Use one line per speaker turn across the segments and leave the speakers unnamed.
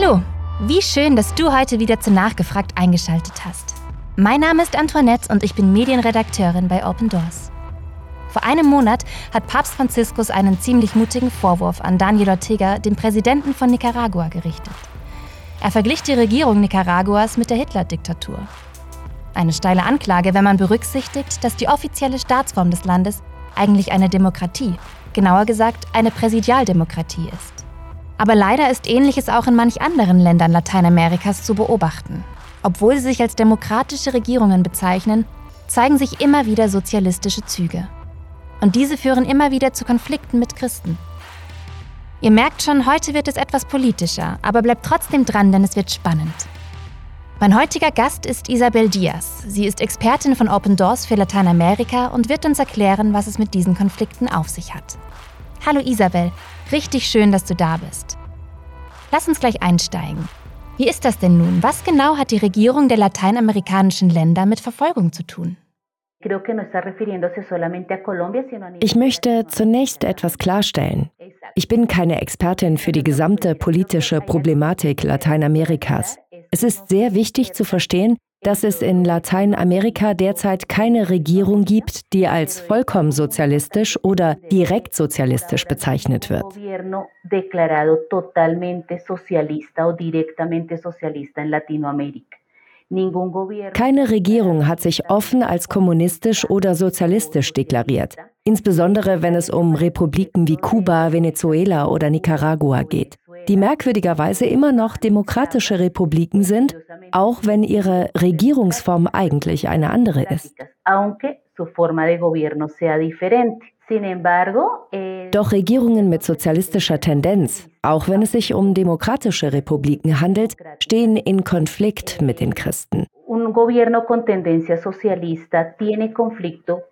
Hallo, wie schön, dass du heute wieder zu Nachgefragt eingeschaltet hast. Mein Name ist Antoinette und ich bin Medienredakteurin bei Open Doors. Vor einem Monat hat Papst Franziskus einen ziemlich mutigen Vorwurf an Daniel Ortega, den Präsidenten von Nicaragua, gerichtet. Er verglich die Regierung Nicaraguas mit der Hitler-Diktatur. Eine steile Anklage, wenn man berücksichtigt, dass die offizielle Staatsform des Landes eigentlich eine Demokratie, genauer gesagt eine Präsidialdemokratie ist. Aber leider ist Ähnliches auch in manch anderen Ländern Lateinamerikas zu beobachten. Obwohl sie sich als demokratische Regierungen bezeichnen, zeigen sich immer wieder sozialistische Züge. Und diese führen immer wieder zu Konflikten mit Christen. Ihr merkt schon, heute wird es etwas politischer, aber bleibt trotzdem dran, denn es wird spannend. Mein heutiger Gast ist Isabel Diaz. Sie ist Expertin von Open Doors für Lateinamerika und wird uns erklären, was es mit diesen Konflikten auf sich hat. Hallo Isabel, richtig schön, dass du da bist. Lass uns gleich einsteigen. Wie ist das denn nun? Was genau hat die Regierung der lateinamerikanischen Länder mit Verfolgung zu tun?
Ich möchte zunächst etwas klarstellen. Ich bin keine Expertin für die gesamte politische Problematik Lateinamerikas. Es ist sehr wichtig zu verstehen, dass es in Lateinamerika derzeit keine Regierung gibt, die als vollkommen sozialistisch oder direkt sozialistisch bezeichnet wird. Keine Regierung hat sich offen als kommunistisch oder sozialistisch deklariert, insbesondere wenn es um Republiken wie Kuba, Venezuela oder Nicaragua geht die merkwürdigerweise immer noch demokratische Republiken sind, auch wenn ihre Regierungsform eigentlich eine andere ist. Eh, Doch Regierungen mit sozialistischer Tendenz, auch wenn es sich um demokratische Republiken handelt, stehen in Konflikt mit den Christen. Un gobierno con tendencia socialista tiene conflicto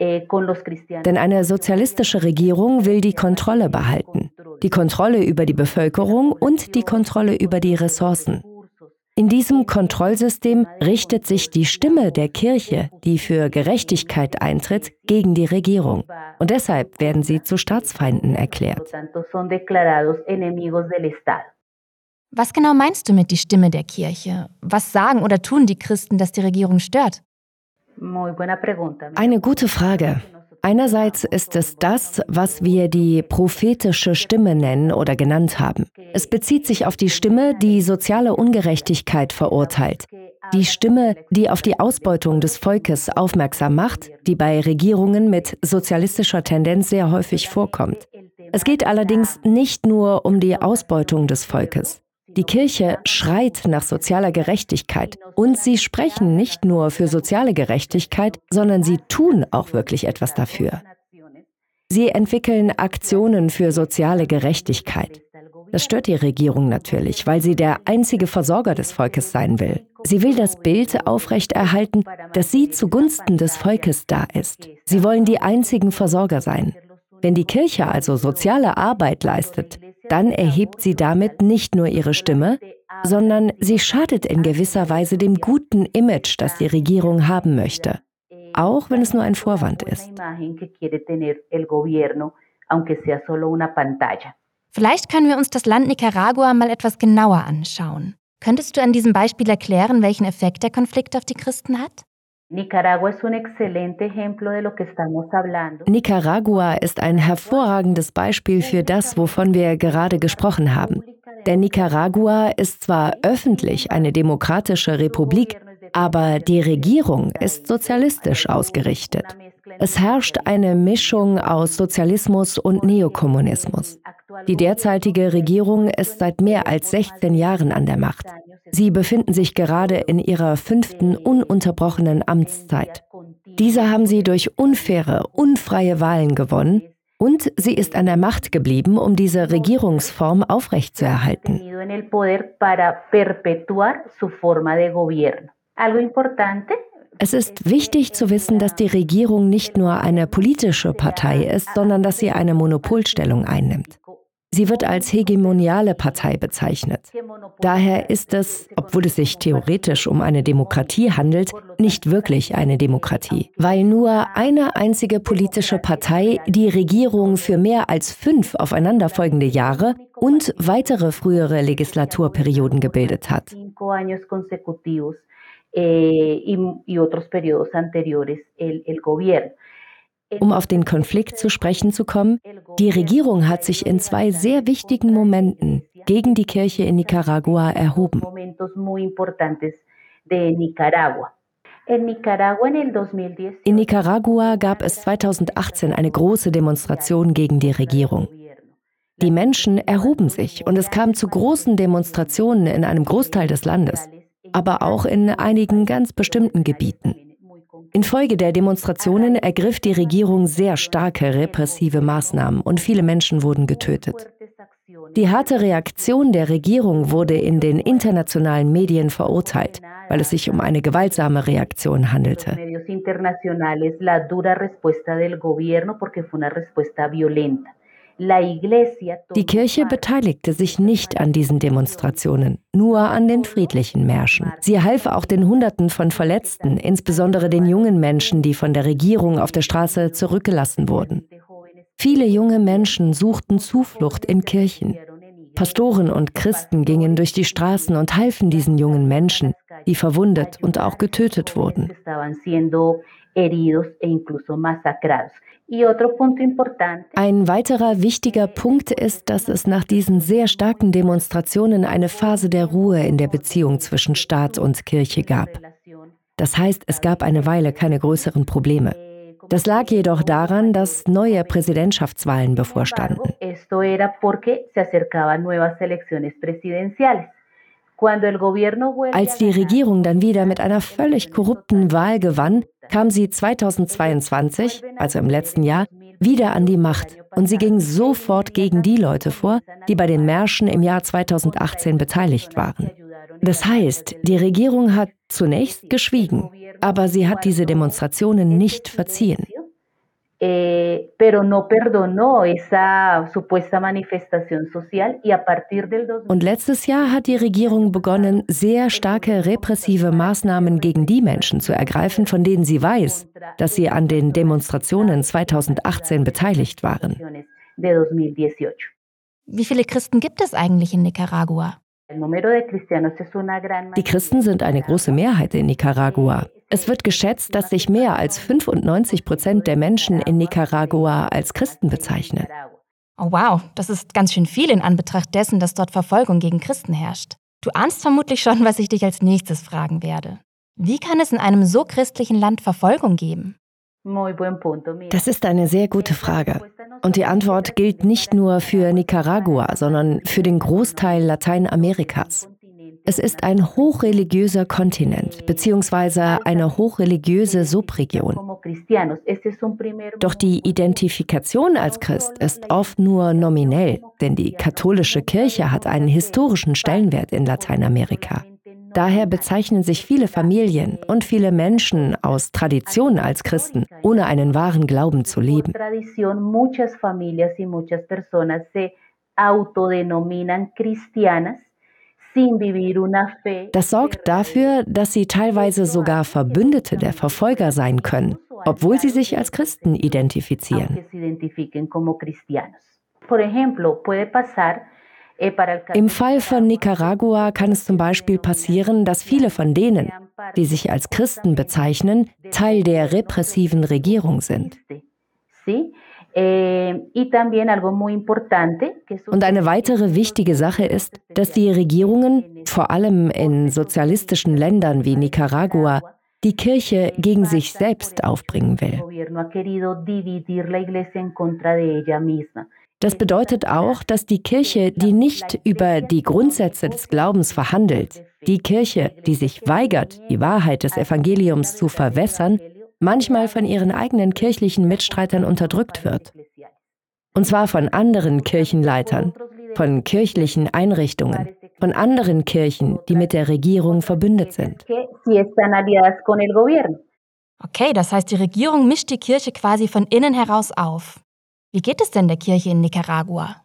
denn eine sozialistische Regierung will die Kontrolle behalten die Kontrolle über die Bevölkerung und die Kontrolle über die Ressourcen. In diesem Kontrollsystem richtet sich die Stimme der Kirche, die für Gerechtigkeit eintritt, gegen die Regierung. Und deshalb werden sie zu Staatsfeinden erklärt.
Was genau meinst du mit die Stimme der Kirche? Was sagen oder tun die Christen, dass die Regierung stört?
Eine gute Frage. Einerseits ist es das, was wir die prophetische Stimme nennen oder genannt haben. Es bezieht sich auf die Stimme, die soziale Ungerechtigkeit verurteilt. Die Stimme, die auf die Ausbeutung des Volkes aufmerksam macht, die bei Regierungen mit sozialistischer Tendenz sehr häufig vorkommt. Es geht allerdings nicht nur um die Ausbeutung des Volkes. Die Kirche schreit nach sozialer Gerechtigkeit und sie sprechen nicht nur für soziale Gerechtigkeit, sondern sie tun auch wirklich etwas dafür. Sie entwickeln Aktionen für soziale Gerechtigkeit. Das stört die Regierung natürlich, weil sie der einzige Versorger des Volkes sein will. Sie will das Bild aufrechterhalten, dass sie zugunsten des Volkes da ist. Sie wollen die einzigen Versorger sein. Wenn die Kirche also soziale Arbeit leistet, dann erhebt sie damit nicht nur ihre Stimme, sondern sie schadet in gewisser Weise dem guten Image, das die Regierung haben möchte, auch wenn es nur ein Vorwand ist.
Vielleicht können wir uns das Land Nicaragua mal etwas genauer anschauen. Könntest du an diesem Beispiel erklären, welchen Effekt der Konflikt auf die Christen hat?
Nicaragua ist ein hervorragendes Beispiel für das, wovon wir gerade gesprochen haben. Denn Nicaragua ist zwar öffentlich eine demokratische Republik, aber die Regierung ist sozialistisch ausgerichtet. Es herrscht eine Mischung aus Sozialismus und Neokommunismus. Die derzeitige Regierung ist seit mehr als 16 Jahren an der Macht. Sie befinden sich gerade in ihrer fünften ununterbrochenen Amtszeit. Diese haben sie durch unfaire, unfreie Wahlen gewonnen und sie ist an der Macht geblieben, um diese Regierungsform aufrechtzuerhalten. Es ist wichtig zu wissen, dass die Regierung nicht nur eine politische Partei ist, sondern dass sie eine Monopolstellung einnimmt. Sie wird als hegemoniale Partei bezeichnet. Daher ist es, obwohl es sich theoretisch um eine Demokratie handelt, nicht wirklich eine Demokratie, weil nur eine einzige politische Partei die Regierung für mehr als fünf aufeinanderfolgende Jahre und weitere frühere Legislaturperioden gebildet hat. Eh, um auf den Konflikt zu sprechen zu kommen, die Regierung hat sich in zwei sehr wichtigen Momenten gegen die Kirche in Nicaragua erhoben. In Nicaragua gab es 2018 eine große Demonstration gegen die Regierung. Die Menschen erhoben sich und es kam zu großen Demonstrationen in einem Großteil des Landes, aber auch in einigen ganz bestimmten Gebieten. Infolge der Demonstrationen ergriff die Regierung sehr starke repressive Maßnahmen und viele Menschen wurden getötet. Die harte Reaktion der Regierung wurde in den internationalen Medien verurteilt, weil es sich um eine gewaltsame Reaktion handelte. Die Kirche beteiligte sich nicht an diesen Demonstrationen, nur an den friedlichen Märschen. Sie half auch den Hunderten von Verletzten, insbesondere den jungen Menschen, die von der Regierung auf der Straße zurückgelassen wurden. Viele junge Menschen suchten Zuflucht in Kirchen. Pastoren und Christen gingen durch die Straßen und halfen diesen jungen Menschen, die verwundet und auch getötet wurden. Ein weiterer wichtiger Punkt ist, dass es nach diesen sehr starken Demonstrationen eine Phase der Ruhe in der Beziehung zwischen Staat und Kirche gab. Das heißt, es gab eine Weile keine größeren Probleme. Das lag jedoch daran, dass neue Präsidentschaftswahlen bevorstanden. Als die Regierung dann wieder mit einer völlig korrupten Wahl gewann, kam sie 2022, also im letzten Jahr, wieder an die Macht. und sie ging sofort gegen die Leute vor, die bei den Märschen im Jahr 2018 beteiligt waren. Das heißt, die Regierung hat zunächst geschwiegen, aber sie hat diese Demonstrationen nicht verziehen eh, pero no perdonó esa supuesta manifestación social y a partir del Und letztes Jahr hat die Regierung begonnen, sehr starke repressive Maßnahmen gegen die Menschen zu ergreifen, von denen sie weiß, dass sie an den Demonstrationen 2018 beteiligt waren.
Wie viele Christen gibt es eigentlich in Nicaragua?
Die Christen sind eine große Mehrheit in Nicaragua. Es wird geschätzt, dass sich mehr als 95 Prozent der Menschen in Nicaragua als Christen bezeichnen.
Oh wow, das ist ganz schön viel in Anbetracht dessen, dass dort Verfolgung gegen Christen herrscht. Du ahnst vermutlich schon, was ich dich als nächstes fragen werde. Wie kann es in einem so christlichen Land Verfolgung geben?
Das ist eine sehr gute Frage. Und die Antwort gilt nicht nur für Nicaragua, sondern für den Großteil Lateinamerikas. Es ist ein hochreligiöser Kontinent bzw. eine hochreligiöse Subregion. Doch die Identifikation als Christ ist oft nur nominell, denn die katholische Kirche hat einen historischen Stellenwert in Lateinamerika. Daher bezeichnen sich viele Familien und viele Menschen aus Tradition als Christen, ohne einen wahren Glauben zu leben. autodenominan cristianas das sorgt dafür, dass sie teilweise sogar Verbündete der Verfolger sein können, obwohl sie sich als Christen identifizieren. Eh, Im Fall von Nicaragua kann es zum Beispiel passieren, dass viele von denen, die sich als Christen bezeichnen, Teil der repressiven Regierung sind. Eh, Und eine weitere wichtige Sache ist, dass die Regierungen, vor allem in sozialistischen Ländern wie Nicaragua, die Kirche gegen sich selbst aufbringen will. Das bedeutet auch, dass die Kirche, die nicht über die Grundsätze des Glaubens verhandelt, die Kirche, die sich weigert, die Wahrheit des Evangeliums zu verwässern, manchmal von ihren eigenen kirchlichen Mitstreitern unterdrückt wird. Und zwar von anderen Kirchenleitern, von kirchlichen Einrichtungen, von anderen Kirchen, die mit der Regierung verbündet sind.
Okay, das heißt, die Regierung mischt die Kirche quasi von innen heraus auf. Wie geht es denn der Kirche in Nicaragua?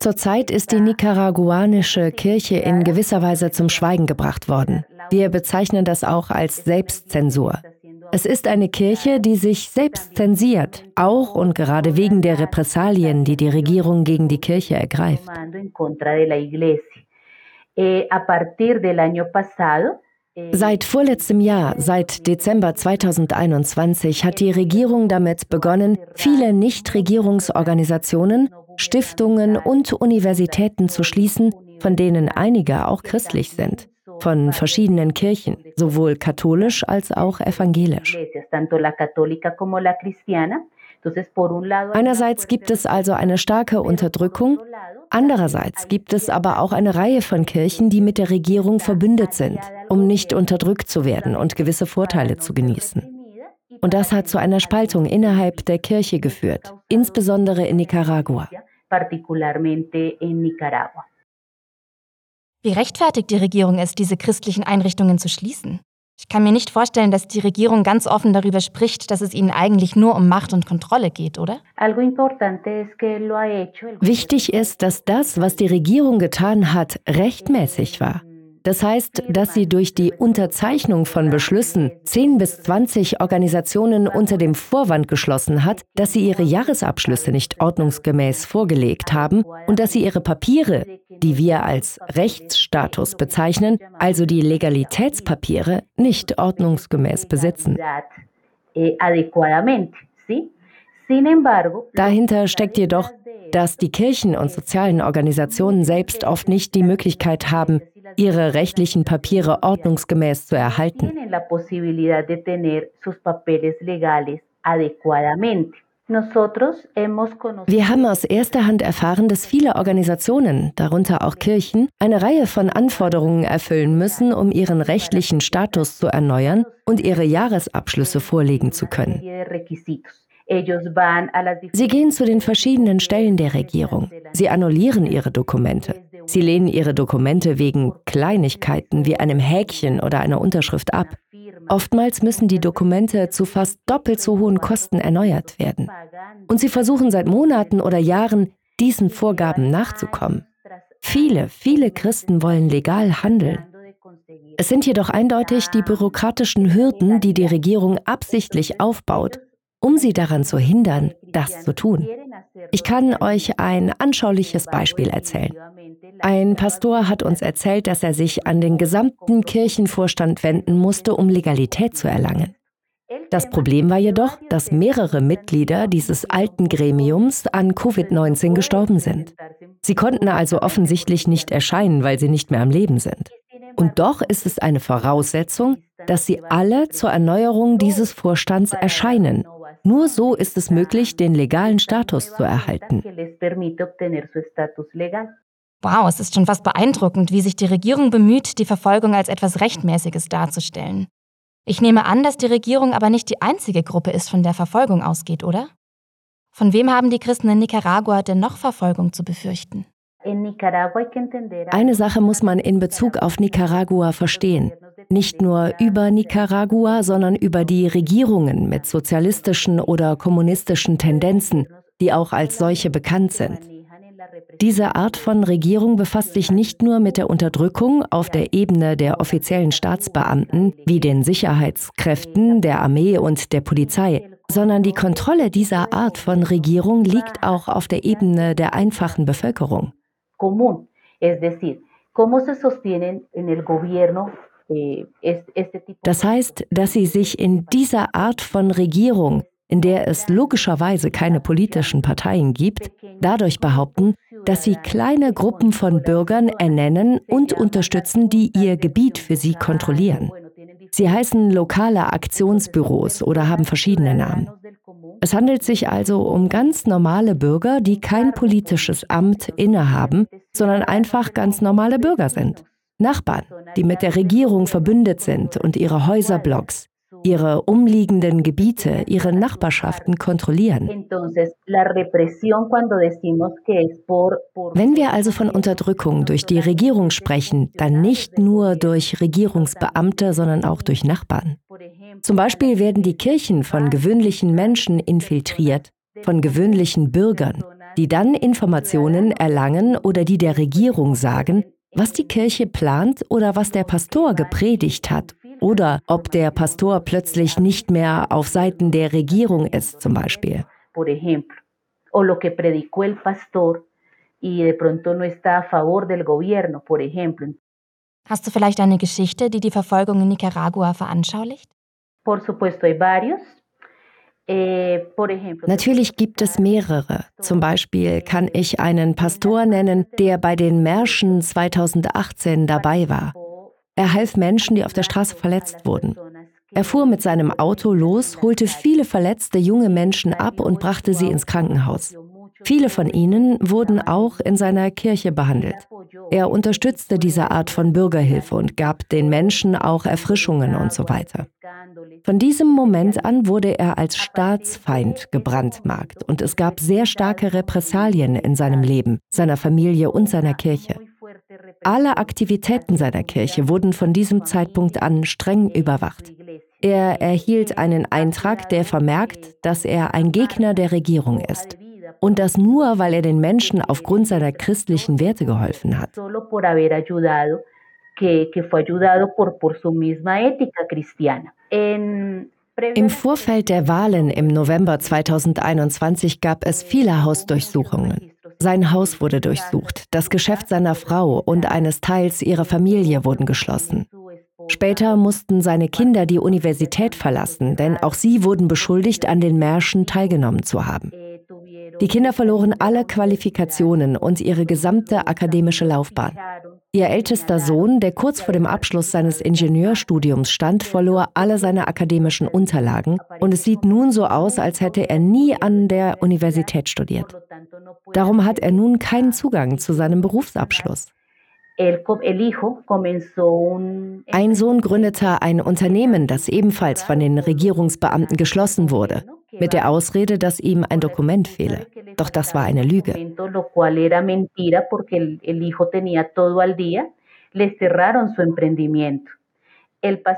Zurzeit ist die nicaraguanische Kirche in gewisser Weise zum Schweigen gebracht worden. Wir bezeichnen das auch als Selbstzensur. Es ist eine Kirche, die sich selbst zensiert, auch und gerade wegen der Repressalien, die die Regierung gegen die Kirche ergreift. Seit vorletztem Jahr, seit Dezember 2021, hat die Regierung damit begonnen, viele Nichtregierungsorganisationen, Stiftungen und Universitäten zu schließen, von denen einige auch christlich sind von verschiedenen Kirchen, sowohl katholisch als auch evangelisch. Einerseits gibt es also eine starke Unterdrückung, andererseits gibt es aber auch eine Reihe von Kirchen, die mit der Regierung verbündet sind, um nicht unterdrückt zu werden und gewisse Vorteile zu genießen. Und das hat zu einer Spaltung innerhalb der Kirche geführt, insbesondere in Nicaragua.
Wie rechtfertigt die Regierung es, diese christlichen Einrichtungen zu schließen? Ich kann mir nicht vorstellen, dass die Regierung ganz offen darüber spricht, dass es ihnen eigentlich nur um Macht und Kontrolle geht, oder?
Wichtig ist, dass das, was die Regierung getan hat, rechtmäßig war. Das heißt, dass sie durch die Unterzeichnung von Beschlüssen 10 bis 20 Organisationen unter dem Vorwand geschlossen hat, dass sie ihre Jahresabschlüsse nicht ordnungsgemäß vorgelegt haben und dass sie ihre Papiere, die wir als Rechtsstatus bezeichnen, also die Legalitätspapiere, nicht ordnungsgemäß besitzen. Dahinter steckt jedoch, dass die Kirchen und sozialen Organisationen selbst oft nicht die Möglichkeit haben, ihre rechtlichen Papiere ordnungsgemäß zu erhalten. Wir haben aus erster Hand erfahren, dass viele Organisationen, darunter auch Kirchen, eine Reihe von Anforderungen erfüllen müssen, um ihren rechtlichen Status zu erneuern und ihre Jahresabschlüsse vorlegen zu können. Sie gehen zu den verschiedenen Stellen der Regierung. Sie annullieren ihre Dokumente. Sie lehnen ihre Dokumente wegen Kleinigkeiten wie einem Häkchen oder einer Unterschrift ab. Oftmals müssen die Dokumente zu fast doppelt so hohen Kosten erneuert werden. Und sie versuchen seit Monaten oder Jahren, diesen Vorgaben nachzukommen. Viele, viele Christen wollen legal handeln. Es sind jedoch eindeutig die bürokratischen Hürden, die die Regierung absichtlich aufbaut, um sie daran zu hindern, das zu tun. Ich kann euch ein anschauliches Beispiel erzählen. Ein Pastor hat uns erzählt, dass er sich an den gesamten Kirchenvorstand wenden musste, um Legalität zu erlangen. Das Problem war jedoch, dass mehrere Mitglieder dieses alten Gremiums an Covid-19 gestorben sind. Sie konnten also offensichtlich nicht erscheinen, weil sie nicht mehr am Leben sind. Und doch ist es eine Voraussetzung, dass sie alle zur Erneuerung dieses Vorstands erscheinen nur so ist es möglich, den legalen Status zu erhalten.
Wow, es ist schon fast beeindruckend, wie sich die Regierung bemüht, die Verfolgung als etwas Rechtmäßiges darzustellen. Ich nehme an, dass die Regierung aber nicht die einzige Gruppe ist, von der Verfolgung ausgeht, oder? Von wem haben die Christen in Nicaragua denn noch Verfolgung zu befürchten?
Eine Sache muss man in Bezug auf Nicaragua verstehen nicht nur über Nicaragua, sondern über die Regierungen mit sozialistischen oder kommunistischen Tendenzen, die auch als solche bekannt sind. Diese Art von Regierung befasst sich nicht nur mit der Unterdrückung auf der Ebene der offiziellen Staatsbeamten wie den Sicherheitskräften, der Armee und der Polizei, sondern die Kontrolle dieser Art von Regierung liegt auch auf der Ebene der einfachen Bevölkerung. Es decir, cómo se sostienen en el gobierno äh, das heißt, dass sie sich in dieser Art von Regierung, in der es logischerweise keine politischen Parteien gibt, dadurch behaupten, dass sie kleine Gruppen von Bürgern ernennen und unterstützen, die ihr Gebiet für sie kontrollieren. Sie heißen lokale Aktionsbüros oder haben verschiedene Namen. Es handelt sich also um ganz normale Bürger, die kein politisches Amt innehaben, sondern einfach ganz normale Bürger sind. Nachbarn, die mit der Regierung verbündet sind und ihre Häuserblocks, ihre umliegenden Gebiete, ihre Nachbarschaften kontrollieren. Wenn wir also von Unterdrückung durch die Regierung sprechen, dann nicht nur durch Regierungsbeamte, sondern auch durch Nachbarn. Zum Beispiel werden die Kirchen von gewöhnlichen Menschen infiltriert, von gewöhnlichen Bürgern, die dann Informationen erlangen oder die der Regierung sagen, was die Kirche plant oder was der Pastor gepredigt hat oder ob der Pastor plötzlich nicht mehr auf Seiten der Regierung ist zum Beispiel. O lo que predicó el pastor y de pronto no está a favor del gobierno, por ejemplo.
Hast du vielleicht eine Geschichte, die die Verfolgung in Nicaragua veranschaulicht?
Por supuesto, hay varios. Eh, Natürlich gibt es mehrere. Zum Beispiel kann ich einen Pastor nennen, der bei den Märschen 2018 dabei war. Er half Menschen, die auf der Straße verletzt wurden. Er fuhr mit seinem Auto los, holte viele verletzte junge Menschen ab und brachte sie ins Krankenhaus. Viele von ihnen wurden auch in seiner Kirche behandelt. Er unterstützte diese Art von Bürgerhilfe und gab den Menschen auch Erfrischungen und so weiter. Von diesem Moment an wurde er als Staatsfeind gebrandmarkt und es gab sehr starke Repressalien in seinem Leben, seiner Familie und seiner Kirche. Alle Aktivitäten seiner Kirche wurden von diesem Zeitpunkt an streng überwacht. Er erhielt einen Eintrag, der vermerkt, dass er ein Gegner der Regierung ist. Und das nur, weil er den Menschen aufgrund seiner christlichen Werte geholfen hat. Im Vorfeld der Wahlen im November 2021 gab es viele Hausdurchsuchungen. Sein Haus wurde durchsucht, das Geschäft seiner Frau und eines Teils ihrer Familie wurden geschlossen. Später mussten seine Kinder die Universität verlassen, denn auch sie wurden beschuldigt, an den Märschen teilgenommen zu haben. Die Kinder verloren alle Qualifikationen und ihre gesamte akademische Laufbahn. Ihr ältester Sohn, der kurz vor dem Abschluss seines Ingenieurstudiums stand, verlor alle seine akademischen Unterlagen und es sieht nun so aus, als hätte er nie an der Universität studiert. Darum hat er nun keinen Zugang zu seinem Berufsabschluss. Ein Sohn gründete ein Unternehmen, das ebenfalls von den Regierungsbeamten geschlossen wurde, mit der Ausrede, dass ihm ein Dokument fehle. Doch das war eine Lüge.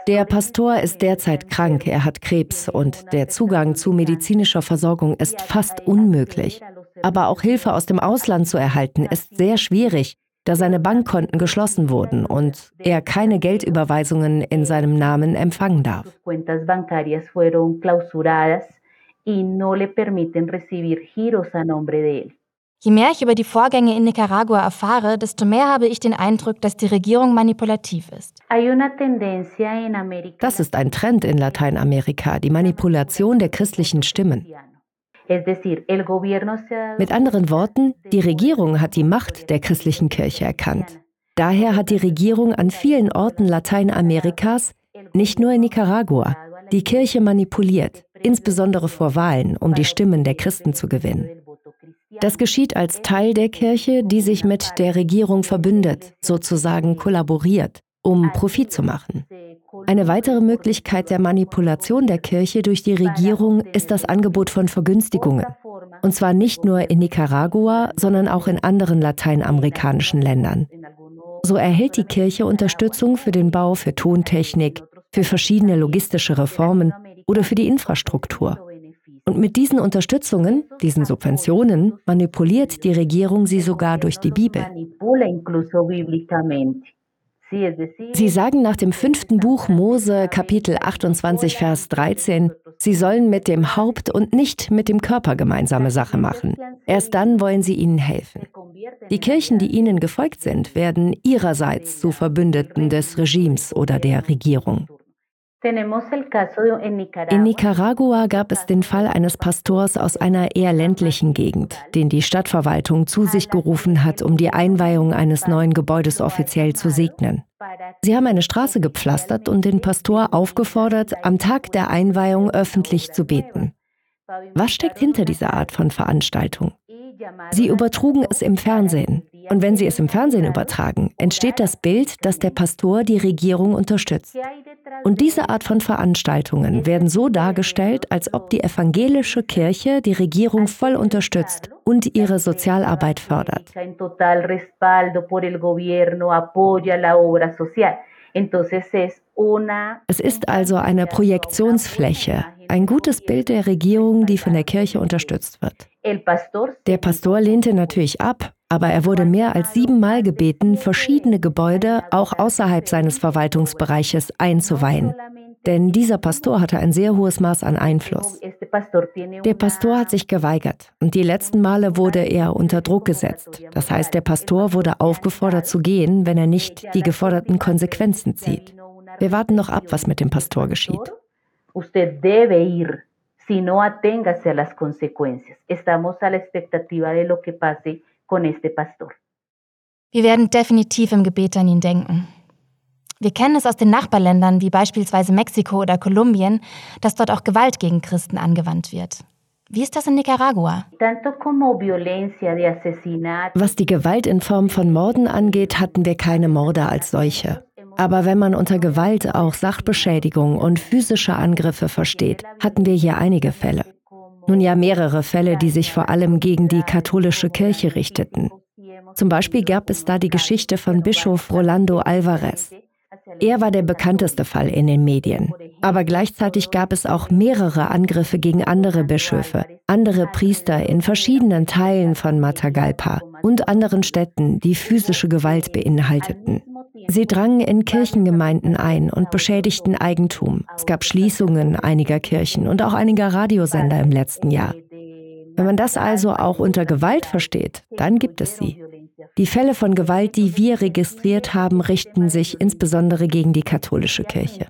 Der Pastor ist derzeit krank, er hat Krebs und der Zugang zu medizinischer Versorgung ist fast unmöglich. Aber auch Hilfe aus dem Ausland zu erhalten, ist sehr schwierig, da seine Bankkonten geschlossen wurden und er keine Geldüberweisungen in seinem Namen empfangen darf.
Je mehr ich über die Vorgänge in Nicaragua erfahre, desto mehr habe ich den Eindruck, dass die Regierung manipulativ ist.
Das ist ein Trend in Lateinamerika, die Manipulation der christlichen Stimmen. Mit anderen Worten, die Regierung hat die Macht der christlichen Kirche erkannt. Daher hat die Regierung an vielen Orten Lateinamerikas, nicht nur in Nicaragua, die Kirche manipuliert, insbesondere vor Wahlen, um die Stimmen der Christen zu gewinnen. Das geschieht als Teil der Kirche, die sich mit der Regierung verbündet, sozusagen kollaboriert, um Profit zu machen. Eine weitere Möglichkeit der Manipulation der Kirche durch die Regierung ist das Angebot von Vergünstigungen. Und zwar nicht nur in Nicaragua, sondern auch in anderen lateinamerikanischen Ländern. So erhält die Kirche Unterstützung für den Bau für Tontechnik, für verschiedene logistische Reformen oder für die Infrastruktur. Und mit diesen Unterstützungen, diesen Subventionen, manipuliert die Regierung sie sogar durch die Bibel. Sie sagen nach dem fünften Buch Mose Kapitel 28 Vers 13, Sie sollen mit dem Haupt und nicht mit dem Körper gemeinsame Sache machen. Erst dann wollen sie ihnen helfen. Die Kirchen, die ihnen gefolgt sind, werden ihrerseits zu Verbündeten des Regimes oder der Regierung. In Nicaragua gab es den Fall eines Pastors aus einer eher ländlichen Gegend, den die Stadtverwaltung zu sich gerufen hat, um die Einweihung eines neuen Gebäudes offiziell zu segnen. Sie haben eine Straße gepflastert und den Pastor aufgefordert, am Tag der Einweihung öffentlich zu beten. Was steckt hinter dieser Art von Veranstaltung? Sie übertrugen es im Fernsehen. Und wenn sie es im Fernsehen übertragen, entsteht das Bild, dass der Pastor die Regierung unterstützt. Und diese Art von Veranstaltungen werden so dargestellt, als ob die evangelische Kirche die Regierung voll unterstützt und ihre Sozialarbeit fördert. Es ist also eine Projektionsfläche, ein gutes Bild der Regierung, die von der Kirche unterstützt wird. Der Pastor lehnte natürlich ab, aber er wurde mehr als siebenmal gebeten, verschiedene Gebäude auch außerhalb seines Verwaltungsbereiches einzuweihen. Denn dieser Pastor hatte ein sehr hohes Maß an Einfluss. Der Pastor hat sich geweigert und die letzten Male wurde er unter Druck gesetzt. Das heißt, der Pastor wurde aufgefordert zu gehen, wenn er nicht die geforderten Konsequenzen zieht. Wir warten noch ab, was mit dem Pastor geschieht. Usted debe ir, si no aténgase a las consecuencias. Estamos a la expectativa de lo que pase con este pastor.
Wir werden definitiv im Gebet an ihn denken. Wir kennen es aus den Nachbarländern wie beispielsweise Mexiko oder Kolumbien, dass dort auch Gewalt gegen Christen angewandt wird. Wie ist das in Nicaragua?
Was die Gewalt in Form von Morden angeht, hatten wir keine Morde als solche. Aber wenn man unter Gewalt auch Sachbeschädigung und physische Angriffe versteht, hatten wir hier einige Fälle. Nun ja, mehrere Fälle, die sich vor allem gegen die katholische Kirche richteten. Zum Beispiel gab es da die Geschichte von Bischof Rolando Alvarez. Er war der bekannteste Fall in den Medien. Aber gleichzeitig gab es auch mehrere Angriffe gegen andere Bischöfe, andere Priester in verschiedenen Teilen von Matagalpa und anderen Städten, die physische Gewalt beinhalteten. Sie drangen in Kirchengemeinden ein und beschädigten Eigentum. Es gab Schließungen einiger Kirchen und auch einiger Radiosender im letzten Jahr. Wenn man das also auch unter Gewalt versteht, dann gibt es sie. Die Fälle von Gewalt, die wir registriert haben, richten sich insbesondere gegen die katholische Kirche.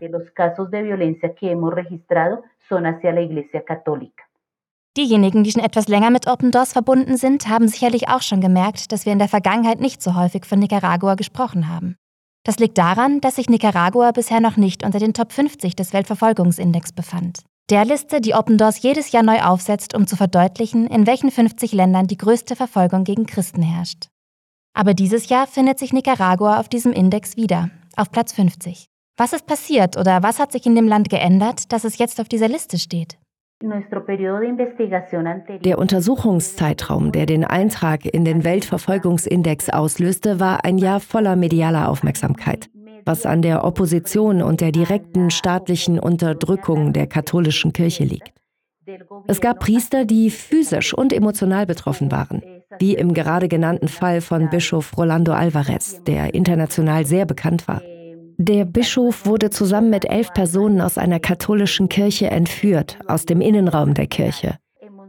Diejenigen, die schon etwas länger mit Open Doors verbunden sind, haben sicherlich auch schon gemerkt, dass wir in der Vergangenheit nicht so häufig von Nicaragua gesprochen haben. Das liegt daran, dass sich Nicaragua bisher noch nicht unter den Top 50 des Weltverfolgungsindex befand. Der Liste, die Open Doors jedes Jahr neu aufsetzt, um zu verdeutlichen, in welchen 50 Ländern die größte Verfolgung gegen Christen herrscht. Aber dieses Jahr findet sich Nicaragua auf diesem Index wieder, auf Platz 50. Was ist passiert oder was hat sich in dem Land geändert, dass es jetzt auf dieser Liste steht?
Der Untersuchungszeitraum, der den Eintrag in den Weltverfolgungsindex auslöste, war ein Jahr voller medialer Aufmerksamkeit, was an der Opposition und der direkten staatlichen Unterdrückung der katholischen Kirche liegt. Es gab Priester, die physisch und emotional betroffen waren, wie im gerade genannten Fall von Bischof Rolando Alvarez, der international sehr bekannt war. Der Bischof wurde zusammen mit elf Personen aus einer katholischen Kirche entführt, aus dem Innenraum der Kirche.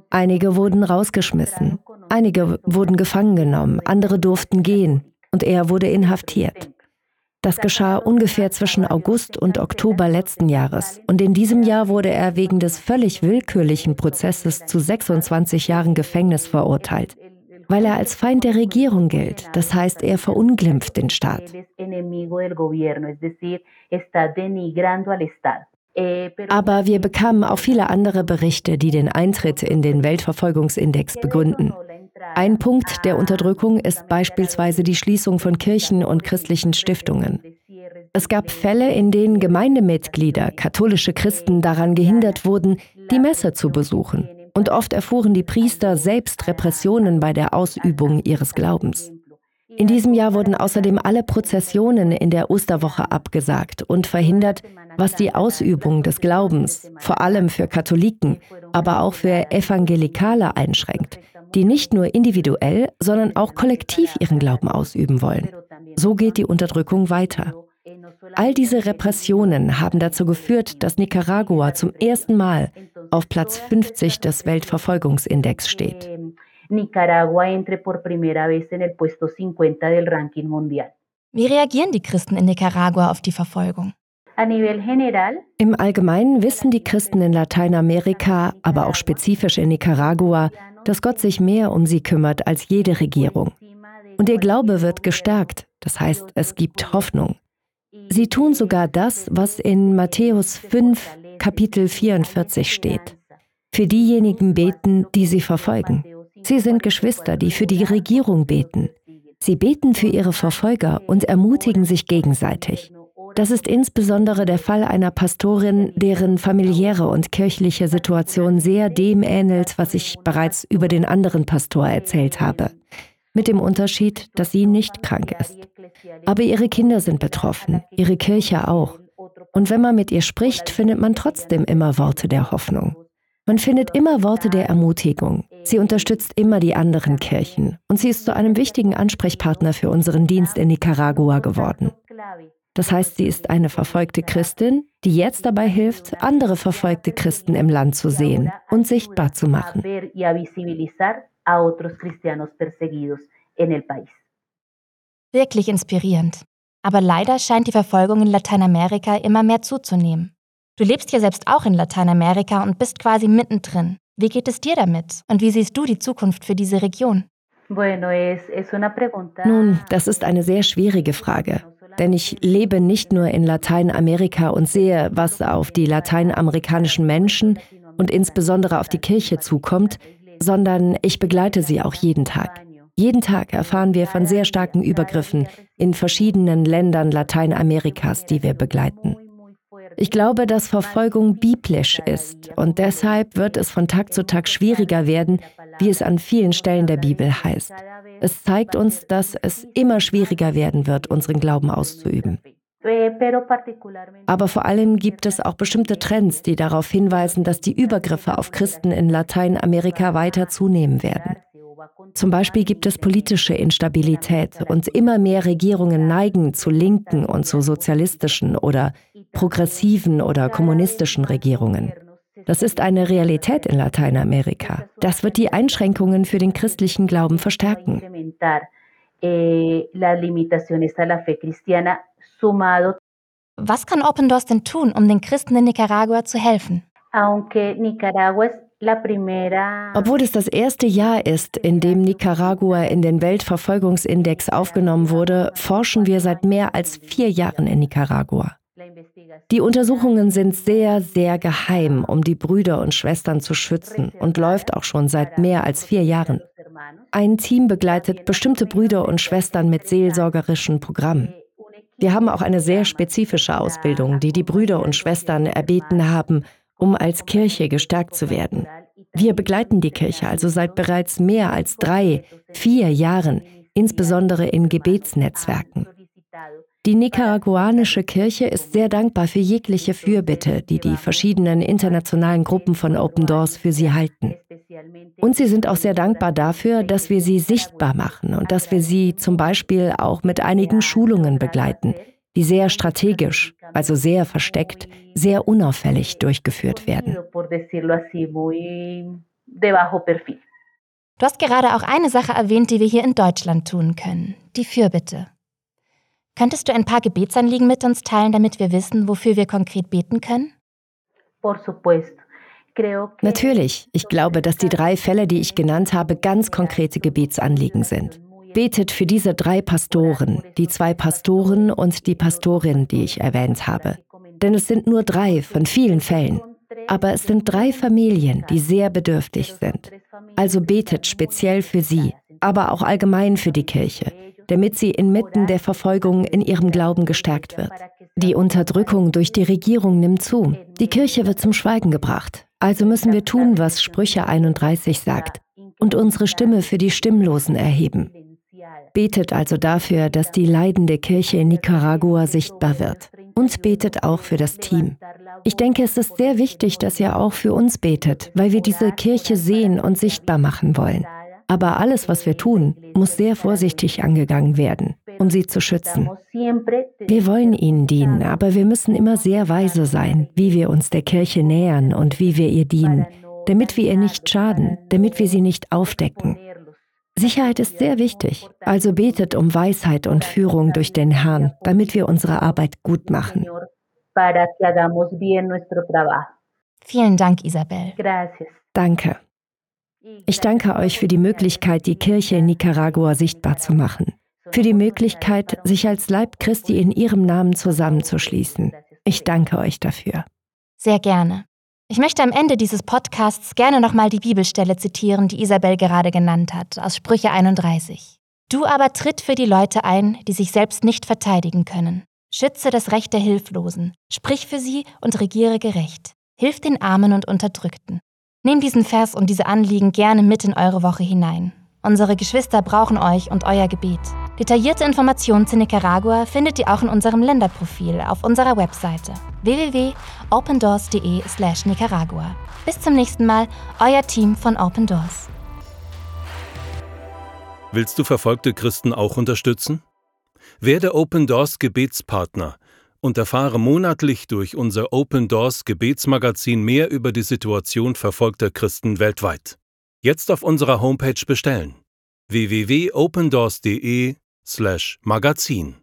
Einige wurden rausgeschmissen, einige wurden gefangen genommen, andere durften gehen und er wurde inhaftiert. Das geschah ungefähr zwischen August und Oktober letzten Jahres. Und in diesem Jahr wurde er wegen des völlig willkürlichen Prozesses zu 26 Jahren Gefängnis verurteilt, weil er als Feind der Regierung gilt. Das heißt, er verunglimpft den Staat. Aber wir bekamen auch viele andere Berichte, die den Eintritt in den Weltverfolgungsindex begründen. Ein Punkt der Unterdrückung ist beispielsweise die Schließung von Kirchen und christlichen Stiftungen. Es gab Fälle, in denen Gemeindemitglieder, katholische Christen daran gehindert wurden, die Messe zu besuchen. Und oft erfuhren die Priester selbst Repressionen bei der Ausübung ihres Glaubens. In diesem Jahr wurden außerdem alle Prozessionen in der Osterwoche abgesagt und verhindert, was die Ausübung des Glaubens, vor allem für Katholiken, aber auch für Evangelikale einschränkt, die nicht nur individuell, sondern auch kollektiv ihren Glauben ausüben wollen. So geht die Unterdrückung weiter. All diese Repressionen haben dazu geführt, dass Nicaragua zum ersten Mal auf Platz 50 des Weltverfolgungsindex steht.
Wie reagieren die Christen in Nicaragua auf die Verfolgung?
Im Allgemeinen wissen die Christen in Lateinamerika, aber auch spezifisch in Nicaragua, dass Gott sich mehr um sie kümmert als jede Regierung. Und ihr Glaube wird gestärkt, das heißt, es gibt Hoffnung. Sie tun sogar das, was in Matthäus 5, Kapitel 44 steht. Für diejenigen beten, die sie verfolgen. Sie sind Geschwister, die für die Regierung beten. Sie beten für ihre Verfolger und ermutigen sich gegenseitig. Das ist insbesondere der Fall einer Pastorin, deren familiäre und kirchliche Situation sehr dem ähnelt, was ich bereits über den anderen Pastor erzählt habe. Mit dem Unterschied, dass sie nicht krank ist. Aber ihre Kinder sind betroffen, ihre Kirche auch. Und wenn man mit ihr spricht, findet man trotzdem immer Worte der Hoffnung. Man findet immer Worte der Ermutigung. Sie unterstützt immer die anderen Kirchen und sie ist zu einem wichtigen Ansprechpartner für unseren Dienst in Nicaragua geworden. Das heißt, sie ist eine verfolgte Christin, die jetzt dabei hilft, andere verfolgte Christen im Land zu sehen und sichtbar zu machen.
Wirklich inspirierend. Aber leider scheint die Verfolgung in Lateinamerika immer mehr zuzunehmen. Du lebst ja selbst auch in Lateinamerika und bist quasi mittendrin. Wie geht es dir damit? Und wie siehst du die Zukunft für diese Region?
Nun, das ist eine sehr schwierige Frage. Denn ich lebe nicht nur in Lateinamerika und sehe, was auf die lateinamerikanischen Menschen und insbesondere auf die Kirche zukommt, sondern ich begleite sie auch jeden Tag. Jeden Tag erfahren wir von sehr starken Übergriffen in verschiedenen Ländern Lateinamerikas, die wir begleiten. Ich glaube, dass Verfolgung biblisch ist und deshalb wird es von Tag zu Tag schwieriger werden, wie es an vielen Stellen der Bibel heißt. Es zeigt uns, dass es immer schwieriger werden wird, unseren Glauben auszuüben. Aber vor allem gibt es auch bestimmte Trends, die darauf hinweisen, dass die Übergriffe auf Christen in Lateinamerika weiter zunehmen werden. Zum Beispiel gibt es politische Instabilität und immer mehr Regierungen neigen zu linken und zu sozialistischen oder progressiven oder kommunistischen Regierungen. Das ist eine Realität in Lateinamerika. Das wird die Einschränkungen für den christlichen Glauben verstärken.
Was kann Open Doors denn tun, um den Christen in Nicaragua zu helfen?
Obwohl es das erste Jahr ist, in dem Nicaragua in den Weltverfolgungsindex aufgenommen wurde, forschen wir seit mehr als vier Jahren in Nicaragua. Die Untersuchungen sind sehr, sehr geheim, um die Brüder und Schwestern zu schützen und läuft auch schon seit mehr als vier Jahren. Ein Team begleitet bestimmte Brüder und Schwestern mit seelsorgerischen Programmen. Wir haben auch eine sehr spezifische Ausbildung, die die Brüder und Schwestern erbeten haben, um als Kirche gestärkt zu werden. Wir begleiten die Kirche also seit bereits mehr als drei, vier Jahren, insbesondere in Gebetsnetzwerken. Die nicaraguanische Kirche ist sehr dankbar für jegliche Fürbitte, die die verschiedenen internationalen Gruppen von Open Doors für sie halten. Und sie sind auch sehr dankbar dafür, dass wir sie sichtbar machen und dass wir sie zum Beispiel auch mit einigen Schulungen begleiten, die sehr strategisch, also sehr versteckt, sehr unauffällig durchgeführt werden.
Du hast gerade auch eine Sache erwähnt, die wir hier in Deutschland tun können, die Fürbitte. Könntest du ein paar Gebetsanliegen mit uns teilen, damit wir wissen, wofür wir konkret beten können?
Natürlich. Ich glaube, dass die drei Fälle, die ich genannt habe, ganz konkrete Gebetsanliegen sind. Betet für diese drei Pastoren, die zwei Pastoren und die Pastorin, die ich erwähnt habe. Denn es sind nur drei von vielen Fällen. Aber es sind drei Familien, die sehr bedürftig sind. Also betet speziell für sie, aber auch allgemein für die Kirche, damit sie inmitten der Verfolgung in ihrem Glauben gestärkt wird. Die Unterdrückung durch die Regierung nimmt zu. Die Kirche wird zum Schweigen gebracht. Also müssen wir tun, was Sprüche 31 sagt und unsere Stimme für die Stimmlosen erheben. Betet also dafür, dass die leidende Kirche in Nicaragua sichtbar wird. Und betet auch für das Team. Ich denke, es ist sehr wichtig, dass ihr auch für uns betet, weil wir diese Kirche sehen und sichtbar machen wollen. Aber alles, was wir tun, muss sehr vorsichtig angegangen werden, um sie zu schützen. Wir wollen ihnen dienen, aber wir müssen immer sehr weise sein, wie wir uns der Kirche nähern und wie wir ihr dienen, damit wir ihr nicht schaden, damit wir sie nicht aufdecken. Sicherheit ist sehr wichtig, also betet um Weisheit und Führung durch den Herrn, damit wir unsere Arbeit gut machen.
Vielen Dank, Isabel.
Danke. Ich danke euch für die Möglichkeit, die Kirche in Nicaragua sichtbar zu machen, für die Möglichkeit, sich als Leib Christi in ihrem Namen zusammenzuschließen. Ich danke euch dafür.
Sehr gerne. Ich möchte am Ende dieses Podcasts gerne nochmal die Bibelstelle zitieren, die Isabel gerade genannt hat, aus Sprüche 31. Du aber tritt für die Leute ein, die sich selbst nicht verteidigen können. Schütze das Recht der Hilflosen, sprich für sie und regiere gerecht. Hilf den Armen und Unterdrückten. Nehmt diesen Vers und diese Anliegen gerne mit in eure Woche hinein. Unsere Geschwister brauchen euch und euer Gebet. Detaillierte Informationen zu Nicaragua findet ihr auch in unserem Länderprofil auf unserer Webseite www.opendoors.de/nicaragua. Bis zum nächsten Mal, euer Team von Open Doors.
Willst du verfolgte Christen auch unterstützen? Werde Open Doors Gebetspartner und erfahre monatlich durch unser Open Doors Gebetsmagazin mehr über die Situation verfolgter Christen weltweit. Jetzt auf unserer Homepage bestellen www.opendoors.de/magazin